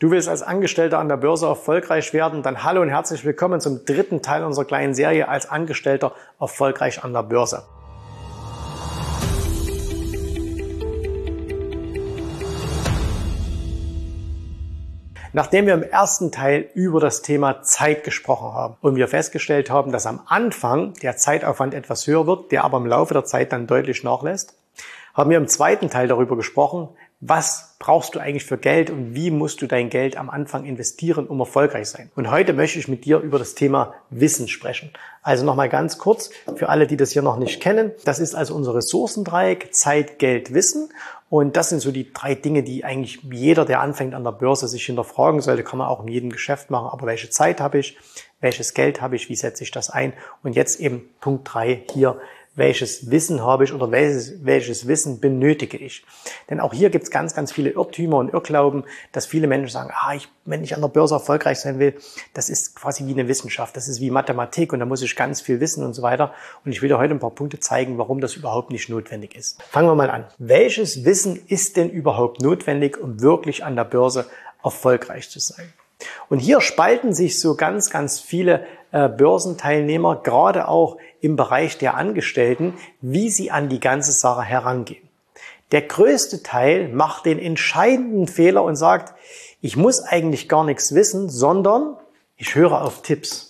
Du willst als Angestellter an der Börse erfolgreich werden? Dann hallo und herzlich willkommen zum dritten Teil unserer kleinen Serie als Angestellter erfolgreich an der Börse. Nachdem wir im ersten Teil über das Thema Zeit gesprochen haben und wir festgestellt haben, dass am Anfang der Zeitaufwand etwas höher wird, der aber im Laufe der Zeit dann deutlich nachlässt, haben wir im zweiten Teil darüber gesprochen, was brauchst du eigentlich für Geld und wie musst du dein Geld am Anfang investieren, um erfolgreich sein. Und heute möchte ich mit dir über das Thema Wissen sprechen. Also nochmal ganz kurz für alle, die das hier noch nicht kennen. Das ist also unser Ressourcendreieck Zeit, Geld, Wissen. Und das sind so die drei Dinge, die eigentlich jeder, der anfängt an der Börse, sich hinterfragen sollte. Kann man auch in jedem Geschäft machen. Aber welche Zeit habe ich? Welches Geld habe ich? Wie setze ich das ein? Und jetzt eben Punkt drei hier welches Wissen habe ich oder welches, welches Wissen benötige ich. Denn auch hier gibt es ganz, ganz viele Irrtümer und Irrglauben, dass viele Menschen sagen, ah, ich, wenn ich an der Börse erfolgreich sein will, das ist quasi wie eine Wissenschaft, das ist wie Mathematik und da muss ich ganz viel wissen und so weiter. Und ich will dir heute ein paar Punkte zeigen, warum das überhaupt nicht notwendig ist. Fangen wir mal an. Welches Wissen ist denn überhaupt notwendig, um wirklich an der Börse erfolgreich zu sein? Und hier spalten sich so ganz, ganz viele äh, Börsenteilnehmer, gerade auch im Bereich der Angestellten, wie sie an die ganze Sache herangehen. Der größte Teil macht den entscheidenden Fehler und sagt, ich muss eigentlich gar nichts wissen, sondern ich höre auf Tipps.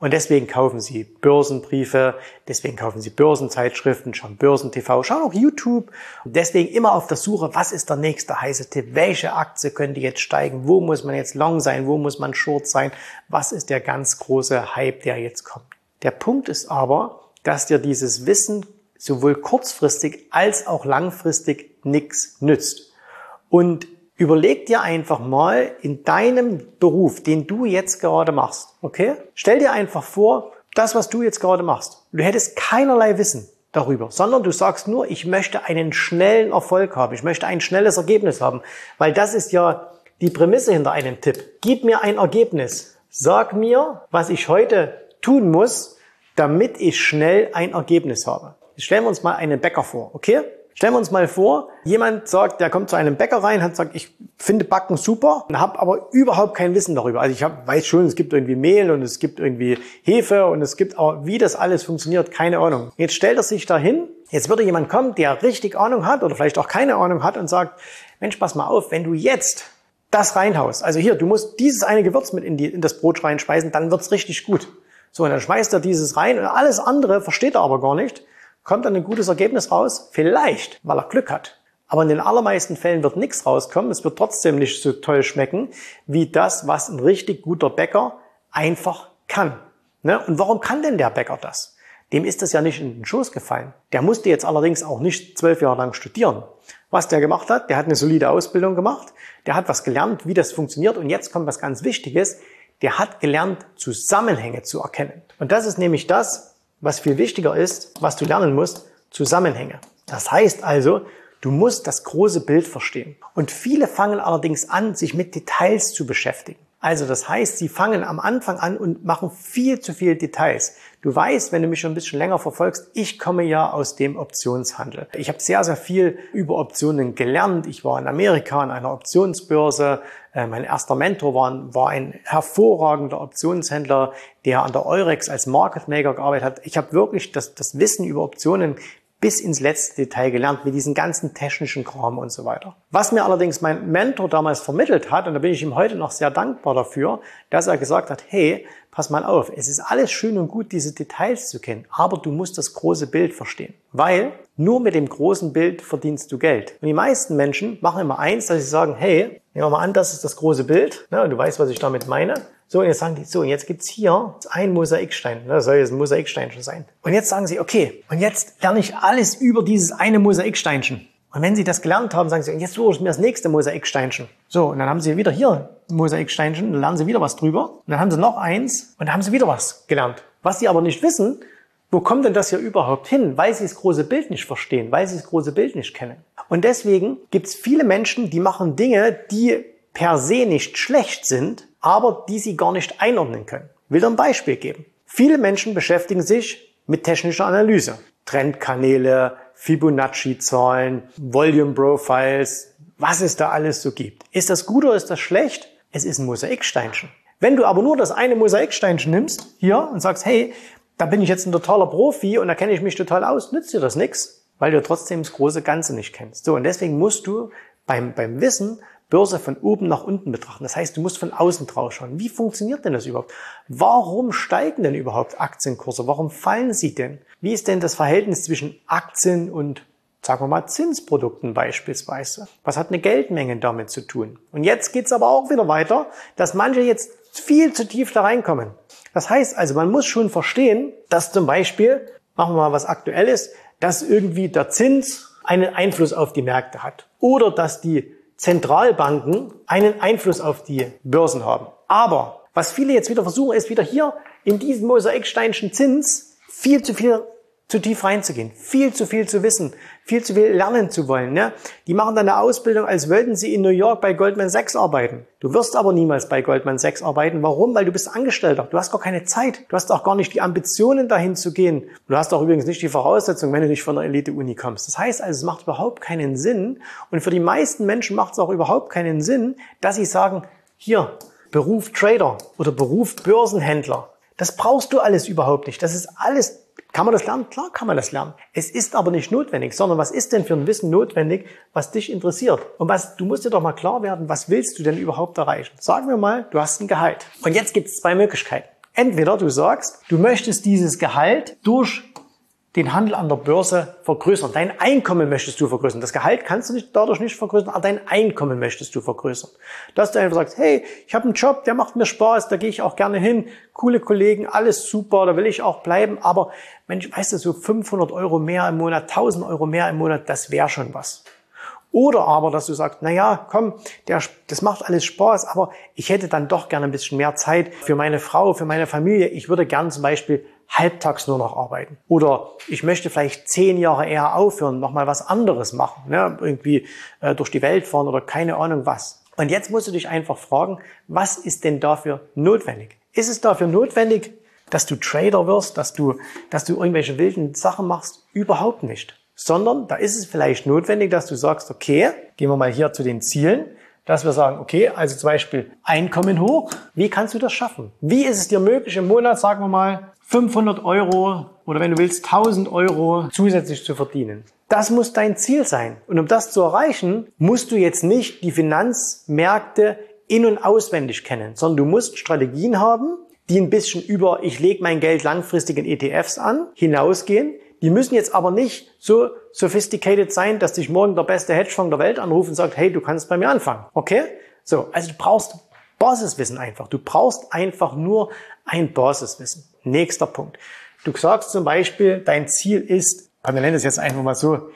Und deswegen kaufen sie Börsenbriefe, deswegen kaufen sie Börsenzeitschriften, schauen Börsentv, schauen auch YouTube. Und deswegen immer auf der Suche, was ist der nächste heiße Tipp? Welche Aktie könnte jetzt steigen? Wo muss man jetzt long sein? Wo muss man short sein? Was ist der ganz große Hype, der jetzt kommt? Der Punkt ist aber, dass dir dieses Wissen sowohl kurzfristig als auch langfristig nichts nützt. Und Überleg dir einfach mal in deinem Beruf, den du jetzt gerade machst, okay? Stell dir einfach vor, das, was du jetzt gerade machst. Du hättest keinerlei Wissen darüber, sondern du sagst nur, ich möchte einen schnellen Erfolg haben, ich möchte ein schnelles Ergebnis haben, weil das ist ja die Prämisse hinter einem Tipp. Gib mir ein Ergebnis. Sag mir, was ich heute tun muss, damit ich schnell ein Ergebnis habe. Jetzt stellen wir uns mal einen Bäcker vor, okay? Stellen wir uns mal vor, jemand sagt, der kommt zu einem Bäcker rein, hat gesagt, ich finde Backen super, habe aber überhaupt kein Wissen darüber. Also ich hab, weiß schon, es gibt irgendwie Mehl und es gibt irgendwie Hefe und es gibt aber, wie das alles funktioniert, keine Ahnung. Jetzt stellt er sich dahin, jetzt würde jemand kommen, der richtig Ahnung hat oder vielleicht auch keine Ahnung hat und sagt, Mensch, pass mal auf, wenn du jetzt das reinhaust, also hier, du musst dieses eine Gewürz mit in, die, in das Brot reinspeisen, dann wird's richtig gut. So, und dann schmeißt er dieses rein und alles andere versteht er aber gar nicht. Kommt dann ein gutes Ergebnis raus? Vielleicht, weil er Glück hat. Aber in den allermeisten Fällen wird nichts rauskommen. Es wird trotzdem nicht so toll schmecken, wie das, was ein richtig guter Bäcker einfach kann. Ne? Und warum kann denn der Bäcker das? Dem ist das ja nicht in den Schoß gefallen. Der musste jetzt allerdings auch nicht zwölf Jahre lang studieren. Was der gemacht hat, der hat eine solide Ausbildung gemacht, der hat was gelernt, wie das funktioniert und jetzt kommt was ganz Wichtiges, der hat gelernt, Zusammenhänge zu erkennen. Und das ist nämlich das, was viel wichtiger ist, was du lernen musst, Zusammenhänge. Das heißt also, du musst das große Bild verstehen. Und viele fangen allerdings an, sich mit Details zu beschäftigen. Also das heißt, sie fangen am Anfang an und machen viel zu viel Details. Du weißt, wenn du mich schon ein bisschen länger verfolgst, ich komme ja aus dem Optionshandel. Ich habe sehr, sehr viel über Optionen gelernt. Ich war in Amerika an einer Optionsbörse. Äh, mein erster Mentor war, war ein hervorragender Optionshändler, der an der Eurex als Market Maker gearbeitet hat. Ich habe wirklich das, das Wissen über Optionen bis ins letzte Detail gelernt mit diesen ganzen technischen Kram und so weiter. Was mir allerdings mein Mentor damals vermittelt hat, und da bin ich ihm heute noch sehr dankbar dafür, dass er gesagt hat, hey, pass mal auf, es ist alles schön und gut, diese Details zu kennen, aber du musst das große Bild verstehen. Weil nur mit dem großen Bild verdienst du Geld. Und die meisten Menschen machen immer eins, dass sie sagen, hey, nehmen wir mal an, das ist das große Bild, ne, du weißt, was ich damit meine. So, und jetzt sagen die, so, und jetzt gibt's hier ein Mosaikstein. Das soll jetzt ein Mosaiksteinchen sein. Und jetzt sagen sie, okay, und jetzt lerne ich alles über dieses eine Mosaiksteinchen. Und wenn Sie das gelernt haben, sagen Sie, und jetzt suche ich mir das nächste Mosaiksteinchen. So, und dann haben Sie wieder hier ein Mosaiksteinchen, dann lernen Sie wieder was drüber. Und dann haben Sie noch eins und dann haben Sie wieder was gelernt. Was Sie aber nicht wissen, wo kommt denn das hier überhaupt hin? Weil Sie das große Bild nicht verstehen, weil Sie das große Bild nicht kennen. Und deswegen gibt es viele Menschen, die machen Dinge, die per se nicht schlecht sind, aber die sie gar nicht einordnen können. Ich will dir ein Beispiel geben. Viele Menschen beschäftigen sich mit technischer Analyse. Trendkanäle, Fibonacci-Zahlen, Volume Profiles, was es da alles so gibt. Ist das gut oder ist das schlecht? Es ist ein Mosaiksteinchen. Wenn du aber nur das eine Mosaiksteinchen nimmst, hier, und sagst, hey, da bin ich jetzt ein totaler Profi und da kenne ich mich total aus, nützt dir das nichts, weil du trotzdem das große Ganze nicht kennst. So, und deswegen musst du beim, beim Wissen Börse von oben nach unten betrachten. Das heißt, du musst von außen drauf schauen. Wie funktioniert denn das überhaupt? Warum steigen denn überhaupt Aktienkurse? Warum fallen sie denn? Wie ist denn das Verhältnis zwischen Aktien und sagen wir mal Zinsprodukten beispielsweise? Was hat eine Geldmenge damit zu tun? Und jetzt geht's aber auch wieder weiter, dass manche jetzt viel zu tief da reinkommen. Das heißt also, man muss schon verstehen, dass zum Beispiel, machen wir mal was Aktuelles, dass irgendwie der Zins einen Einfluss auf die Märkte hat. Oder dass die Zentralbanken einen Einfluss auf die Börsen haben. Aber was viele jetzt wieder versuchen, ist wieder hier in diesen Mosaiksteinschen Zins viel zu viel zu tief reinzugehen, viel zu viel zu wissen, viel zu viel lernen zu wollen. Ne? Die machen dann eine Ausbildung, als wollten sie in New York bei Goldman Sachs arbeiten. Du wirst aber niemals bei Goldman Sachs arbeiten. Warum? Weil du bist Angestellter. Du hast gar keine Zeit. Du hast auch gar nicht die Ambitionen, dahin zu gehen. Du hast auch übrigens nicht die Voraussetzung, wenn du nicht von einer Elite-Uni kommst. Das heißt also, es macht überhaupt keinen Sinn. Und für die meisten Menschen macht es auch überhaupt keinen Sinn, dass sie sagen, hier, Beruf Trader oder Beruf Börsenhändler. Das brauchst du alles überhaupt nicht. Das ist alles kann man das lernen? Klar kann man das lernen. Es ist aber nicht notwendig, sondern was ist denn für ein Wissen notwendig, was dich interessiert? Und was, du musst dir doch mal klar werden, was willst du denn überhaupt erreichen? Sagen wir mal, du hast ein Gehalt. Und jetzt gibt es zwei Möglichkeiten. Entweder du sagst, du möchtest dieses Gehalt durch den Handel an der Börse vergrößern. Dein Einkommen möchtest du vergrößern. Das Gehalt kannst du nicht, dadurch nicht vergrößern, aber dein Einkommen möchtest du vergrößern. Dass du einfach sagst, hey, ich habe einen Job, der macht mir Spaß, da gehe ich auch gerne hin, coole Kollegen, alles super, da will ich auch bleiben, aber Mensch, weißt du, so 500 Euro mehr im Monat, 1000 Euro mehr im Monat, das wäre schon was. Oder aber, dass du sagst, na ja, komm, der, das macht alles Spaß, aber ich hätte dann doch gerne ein bisschen mehr Zeit für meine Frau, für meine Familie. Ich würde gern zum Beispiel halbtags nur noch arbeiten. Oder ich möchte vielleicht zehn Jahre eher aufhören, nochmal was anderes machen, ne? irgendwie äh, durch die Welt fahren oder keine Ahnung was. Und jetzt musst du dich einfach fragen, was ist denn dafür notwendig? Ist es dafür notwendig, dass du Trader wirst, dass du, dass du irgendwelche wilden Sachen machst? Überhaupt nicht. Sondern da ist es vielleicht notwendig, dass du sagst, okay, gehen wir mal hier zu den Zielen dass wir sagen, okay, also zum Beispiel Einkommen hoch, wie kannst du das schaffen? Wie ist es dir möglich, im Monat, sagen wir mal, 500 Euro oder wenn du willst 1000 Euro zusätzlich zu verdienen. Das muss dein Ziel sein. Und um das zu erreichen, musst du jetzt nicht die Finanzmärkte in- und auswendig kennen, sondern du musst Strategien haben, die ein bisschen über ich lege mein Geld langfristig in ETFs an, hinausgehen. Die müssen jetzt aber nicht so sophisticated sein, dass dich morgen der beste Hedgefonds der Welt anruft und sagt, hey, du kannst bei mir anfangen. Okay? So, also du brauchst Basiswissen einfach. Du brauchst einfach nur ein Basiswissen. Nächster Punkt. Du sagst zum Beispiel, dein Ziel ist, wir nennen es jetzt einfach mal so,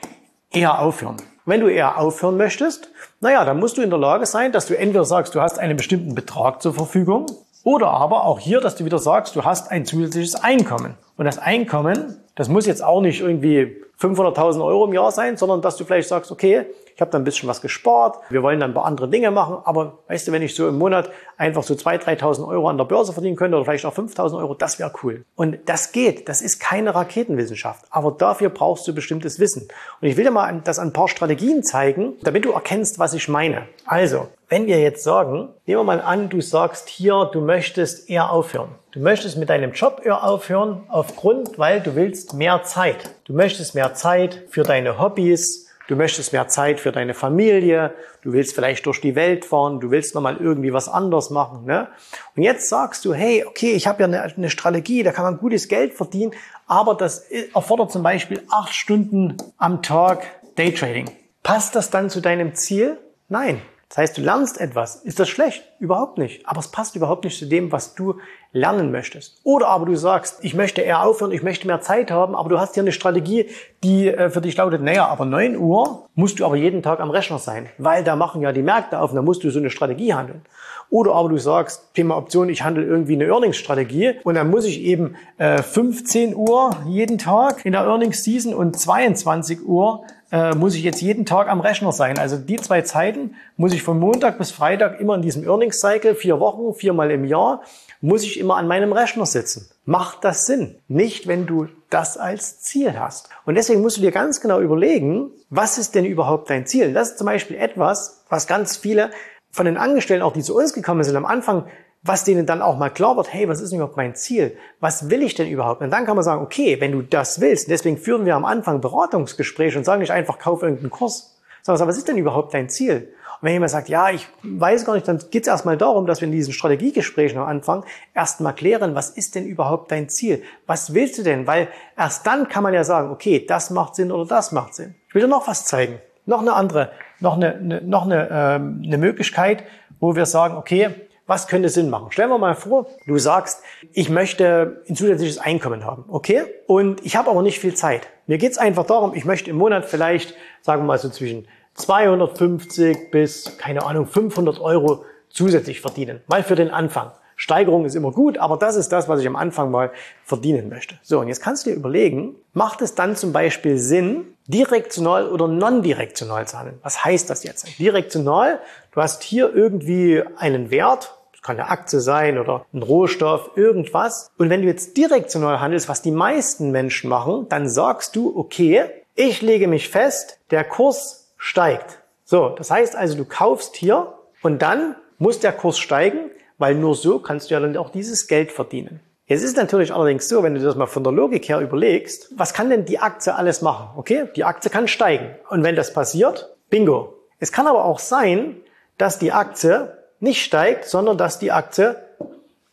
eher aufhören. Wenn du eher aufhören möchtest, naja, dann musst du in der Lage sein, dass du entweder sagst, du hast einen bestimmten Betrag zur Verfügung, oder aber auch hier, dass du wieder sagst, du hast ein zusätzliches Einkommen. Und das Einkommen, das muss jetzt auch nicht irgendwie 500.000 Euro im Jahr sein, sondern dass du vielleicht sagst, okay, ich habe da ein bisschen was gespart, wir wollen dann ein paar andere Dinge machen, aber weißt du, wenn ich so im Monat einfach so 2.000, 3.000 Euro an der Börse verdienen könnte oder vielleicht auch 5.000 Euro, das wäre cool. Und das geht, das ist keine Raketenwissenschaft, aber dafür brauchst du bestimmtes Wissen. Und ich will dir mal das an ein paar Strategien zeigen, damit du erkennst, was ich meine. Also, wenn wir jetzt sagen, nehmen wir mal an, du sagst hier, du möchtest eher aufhören. Du möchtest mit deinem Job eher aufhören, aufgrund, weil du willst mehr Zeit. Du möchtest mehr Zeit für deine Hobbys, du möchtest mehr Zeit für deine Familie, du willst vielleicht durch die Welt fahren, du willst nochmal irgendwie was anderes machen. Ne? Und jetzt sagst du, hey, okay, ich habe ja eine, eine Strategie, da kann man gutes Geld verdienen, aber das erfordert zum Beispiel acht Stunden am Tag Daytrading. Passt das dann zu deinem Ziel? Nein. Das heißt, du lernst etwas. Ist das schlecht? Überhaupt nicht. Aber es passt überhaupt nicht zu dem, was du lernen möchtest. Oder aber du sagst, ich möchte eher aufhören, ich möchte mehr Zeit haben, aber du hast hier eine Strategie, die äh, für dich lautet, naja, aber 9 Uhr musst du aber jeden Tag am Rechner sein, weil da machen ja die Märkte auf und da musst du so eine Strategie handeln. Oder aber du sagst, Thema Option, ich handle irgendwie eine Earnings-Strategie und dann muss ich eben äh, 15 Uhr jeden Tag in der Earnings-Season und 22 Uhr äh, muss ich jetzt jeden Tag am Rechner sein. Also die zwei Zeiten muss ich von Montag bis Freitag immer in diesem Earnings Cycle, vier Wochen, viermal im Jahr, muss ich immer an meinem Rechner sitzen. Macht das Sinn? Nicht, wenn du das als Ziel hast. Und deswegen musst du dir ganz genau überlegen, was ist denn überhaupt dein Ziel? Das ist zum Beispiel etwas, was ganz viele von den Angestellten, auch die zu uns gekommen sind, am Anfang was denen dann auch mal klar wird, hey, was ist denn überhaupt mein Ziel? Was will ich denn überhaupt? Und dann kann man sagen, okay, wenn du das willst, deswegen führen wir am Anfang Beratungsgespräche und sagen nicht einfach, kauf irgendeinen Kurs, sondern was ist denn überhaupt dein Ziel? Und wenn jemand sagt, ja, ich weiß gar nicht, dann geht es erstmal darum, dass wir in diesen Strategiegesprächen am Anfang erstmal klären, was ist denn überhaupt dein Ziel? Was willst du denn? Weil erst dann kann man ja sagen, okay, das macht Sinn oder das macht Sinn. Ich will dir noch was zeigen. Noch eine andere, noch eine, eine noch eine, ähm, eine Möglichkeit, wo wir sagen, okay, was könnte Sinn machen? Stellen wir mal vor, du sagst, ich möchte ein zusätzliches Einkommen haben, okay? Und ich habe aber nicht viel Zeit. Mir geht's einfach darum, ich möchte im Monat vielleicht, sagen wir mal so zwischen 250 bis, keine Ahnung, 500 Euro zusätzlich verdienen. Mal für den Anfang. Steigerung ist immer gut, aber das ist das, was ich am Anfang mal verdienen möchte. So, und jetzt kannst du dir überlegen, macht es dann zum Beispiel Sinn, direktional oder non-direktional zu handeln? Was heißt das jetzt? Direktional, du hast hier irgendwie einen Wert, das kann eine Aktie sein oder ein Rohstoff, irgendwas. Und wenn du jetzt direktional handelst, was die meisten Menschen machen, dann sagst du, okay, ich lege mich fest, der Kurs steigt. So, das heißt also, du kaufst hier und dann muss der Kurs steigen, weil nur so kannst du ja dann auch dieses Geld verdienen. Es ist natürlich allerdings so, wenn du das mal von der Logik her überlegst, was kann denn die Aktie alles machen? Okay, die Aktie kann steigen. Und wenn das passiert, bingo. Es kann aber auch sein, dass die Aktie nicht steigt, sondern dass die Aktie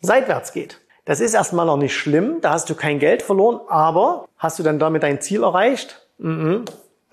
seitwärts geht. Das ist erstmal noch nicht schlimm, da hast du kein Geld verloren, aber hast du dann damit dein Ziel erreicht? Mm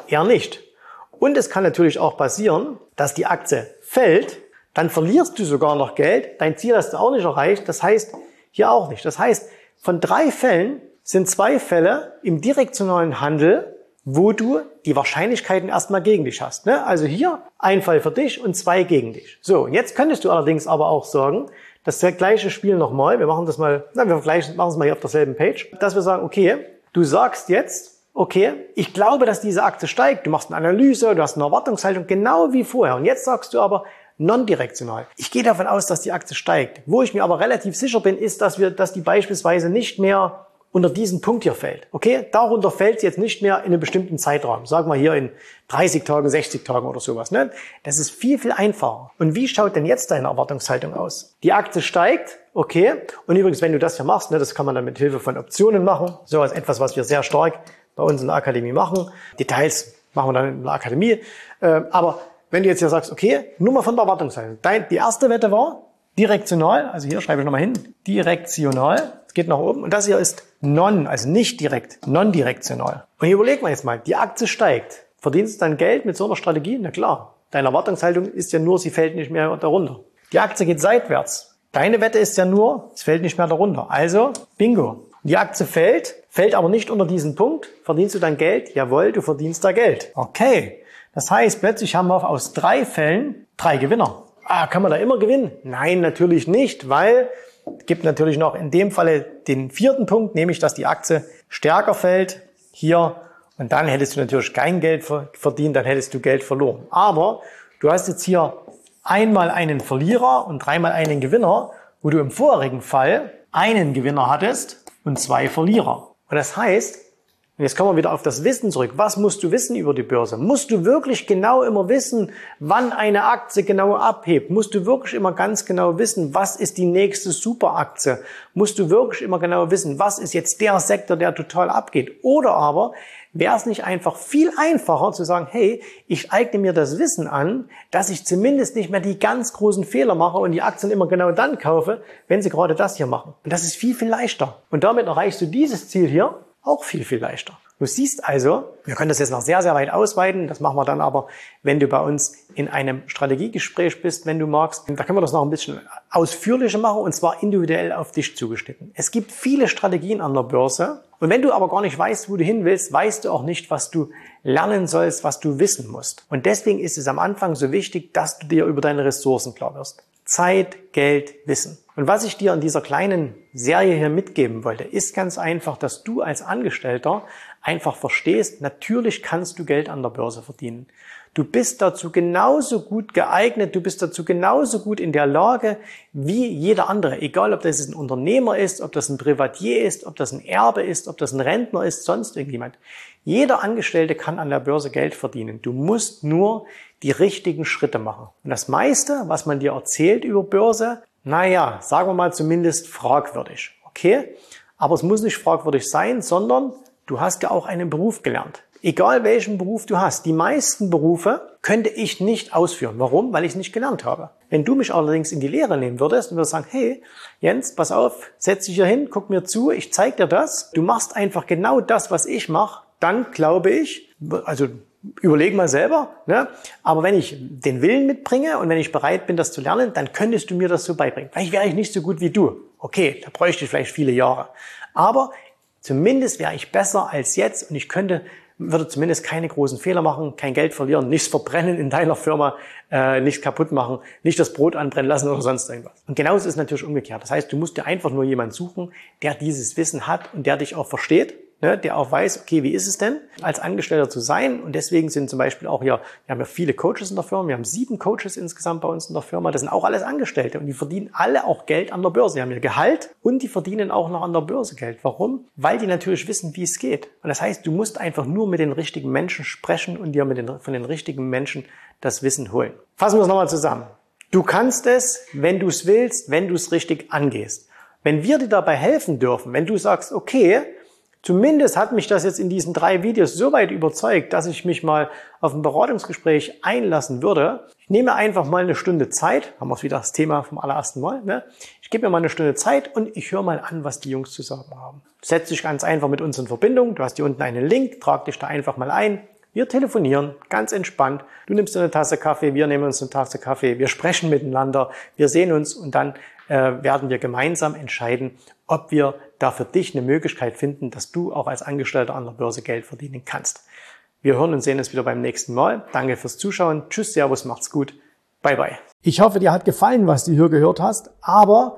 eher nicht. Und es kann natürlich auch passieren, dass die Aktie fällt dann verlierst du sogar noch Geld. Dein Ziel hast du auch nicht erreicht. Das heißt, hier auch nicht. Das heißt, von drei Fällen sind zwei Fälle im direktionalen Handel, wo du die Wahrscheinlichkeiten erstmal gegen dich hast. Ne? Also hier ein Fall für dich und zwei gegen dich. So, jetzt könntest du allerdings aber auch sagen, das gleiche Spiel nochmal, wir machen das mal, na, wir machen es mal hier auf derselben Page, dass wir sagen, okay, du sagst jetzt, okay, ich glaube, dass diese Aktie steigt, du machst eine Analyse, du hast eine Erwartungshaltung, genau wie vorher. Und jetzt sagst du aber, non-direktional. Ich gehe davon aus, dass die Aktie steigt. Wo ich mir aber relativ sicher bin, ist, dass wir, dass die beispielsweise nicht mehr unter diesen Punkt hier fällt. Okay, darunter fällt sie jetzt nicht mehr in einem bestimmten Zeitraum. Sagen wir hier in 30 Tagen, 60 Tagen oder sowas. Ne? Das ist viel, viel einfacher. Und wie schaut denn jetzt deine Erwartungshaltung aus? Die Aktie steigt, okay. Und übrigens, wenn du das hier machst, ne, das kann man dann mit Hilfe von Optionen machen. So als etwas, was wir sehr stark bei uns in der Akademie machen. Details machen wir dann in der Akademie. Äh, aber wenn du jetzt hier sagst, okay, nur mal von der Erwartungshaltung. Dein, die erste Wette war direktional, also hier schreibe ich nochmal hin, direktional, es geht nach oben. Und das hier ist non, also nicht direkt, non-direktional. Und hier überlegen wir jetzt mal, die Aktie steigt. Verdienst du dann Geld mit so einer Strategie? Na klar. Deine Erwartungshaltung ist ja nur, sie fällt nicht mehr darunter. Die Aktie geht seitwärts. Deine Wette ist ja nur, es fällt nicht mehr darunter. Also, bingo. Die Aktie fällt, fällt aber nicht unter diesen Punkt. Verdienst du dann Geld? Jawohl, du verdienst da Geld. Okay. Das heißt, plötzlich haben wir aus drei Fällen drei Gewinner. Ah, kann man da immer gewinnen? Nein, natürlich nicht, weil es gibt natürlich noch in dem Falle den vierten Punkt, nämlich dass die Aktie stärker fällt hier und dann hättest du natürlich kein Geld verdient, dann hättest du Geld verloren. Aber du hast jetzt hier einmal einen Verlierer und dreimal einen Gewinner, wo du im vorherigen Fall einen Gewinner hattest und zwei Verlierer. Und das heißt, und jetzt kommen wir wieder auf das Wissen zurück. Was musst du wissen über die Börse? Musst du wirklich genau immer wissen, wann eine Aktie genau abhebt? Musst du wirklich immer ganz genau wissen, was ist die nächste Superaktie? Musst du wirklich immer genau wissen, was ist jetzt der Sektor, der total abgeht? Oder aber wäre es nicht einfach viel einfacher zu sagen, hey, ich eigne mir das Wissen an, dass ich zumindest nicht mehr die ganz großen Fehler mache und die Aktien immer genau dann kaufe, wenn sie gerade das hier machen. Und das ist viel, viel leichter. Und damit erreichst du dieses Ziel hier auch viel, viel leichter. Du siehst also, wir können das jetzt noch sehr, sehr weit ausweiten. Das machen wir dann aber, wenn du bei uns in einem Strategiegespräch bist, wenn du magst. Da können wir das noch ein bisschen ausführlicher machen und zwar individuell auf dich zugeschnitten. Es gibt viele Strategien an der Börse. Und wenn du aber gar nicht weißt, wo du hin willst, weißt du auch nicht, was du lernen sollst, was du wissen musst. Und deswegen ist es am Anfang so wichtig, dass du dir über deine Ressourcen klar wirst. Zeit, Geld, Wissen. Und was ich dir in dieser kleinen Serie hier mitgeben wollte, ist ganz einfach, dass du als Angestellter einfach verstehst, natürlich kannst du Geld an der Börse verdienen. Du bist dazu genauso gut geeignet, du bist dazu genauso gut in der Lage wie jeder andere. Egal, ob das ein Unternehmer ist, ob das ein Privatier ist, ob das ein Erbe ist, ob das ein Rentner ist, sonst irgendjemand. Jeder Angestellte kann an der Börse Geld verdienen. Du musst nur die richtigen Schritte machen. Und das meiste, was man dir erzählt über Börse, naja, sagen wir mal zumindest fragwürdig. Okay? Aber es muss nicht fragwürdig sein, sondern du hast ja auch einen Beruf gelernt. Egal welchen Beruf du hast, die meisten Berufe könnte ich nicht ausführen. Warum? Weil ich es nicht gelernt habe. Wenn du mich allerdings in die Lehre nehmen würdest und würdest sagen, hey, Jens, pass auf, setz dich hier hin, guck mir zu, ich zeig dir das. Du machst einfach genau das, was ich mache, dann glaube ich, also überleg mal selber, ne? aber wenn ich den Willen mitbringe und wenn ich bereit bin, das zu lernen, dann könntest du mir das so beibringen. Vielleicht wäre ich nicht so gut wie du. Okay, da bräuchte ich vielleicht viele Jahre. Aber zumindest wäre ich besser als jetzt und ich könnte würde zumindest keine großen Fehler machen, kein Geld verlieren, nichts verbrennen in deiner Firma, äh, nichts kaputt machen, nicht das Brot anbrennen lassen oder sonst irgendwas. Und genauso ist es natürlich umgekehrt. Das heißt, du musst dir einfach nur jemanden suchen, der dieses Wissen hat und der dich auch versteht ne, der auch weiß, okay, wie ist es denn, als Angestellter zu sein? Und deswegen sind zum Beispiel auch hier, wir haben ja viele Coaches in der Firma, wir haben sieben Coaches insgesamt bei uns in der Firma, das sind auch alles Angestellte und die verdienen alle auch Geld an der Börse. Die haben ihr Gehalt und die verdienen auch noch an der Börse Geld. Warum? Weil die natürlich wissen, wie es geht. Und das heißt, du musst einfach nur mit den richtigen Menschen sprechen und dir mit den, von den richtigen Menschen das Wissen holen. Fassen wir es nochmal zusammen. Du kannst es, wenn du es willst, wenn du es richtig angehst. Wenn wir dir dabei helfen dürfen, wenn du sagst, okay, Zumindest hat mich das jetzt in diesen drei Videos so weit überzeugt, dass ich mich mal auf ein Beratungsgespräch einlassen würde. Ich nehme einfach mal eine Stunde Zeit, haben wir wieder das Thema vom allerersten Mal. Ne? Ich gebe mir mal eine Stunde Zeit und ich höre mal an, was die Jungs zu sagen haben. Setz dich ganz einfach mit uns in Verbindung. Du hast hier unten einen Link, trag dich da einfach mal ein. Wir telefonieren ganz entspannt. Du nimmst eine Tasse Kaffee, wir nehmen uns eine Tasse Kaffee, wir sprechen miteinander, wir sehen uns und dann werden wir gemeinsam entscheiden, ob wir da für dich eine Möglichkeit finden, dass du auch als Angestellter an der Börse Geld verdienen kannst. Wir hören und sehen uns wieder beim nächsten Mal. Danke fürs Zuschauen. Tschüss, Servus, macht's gut. Bye, bye. Ich hoffe, dir hat gefallen, was du hier gehört hast, aber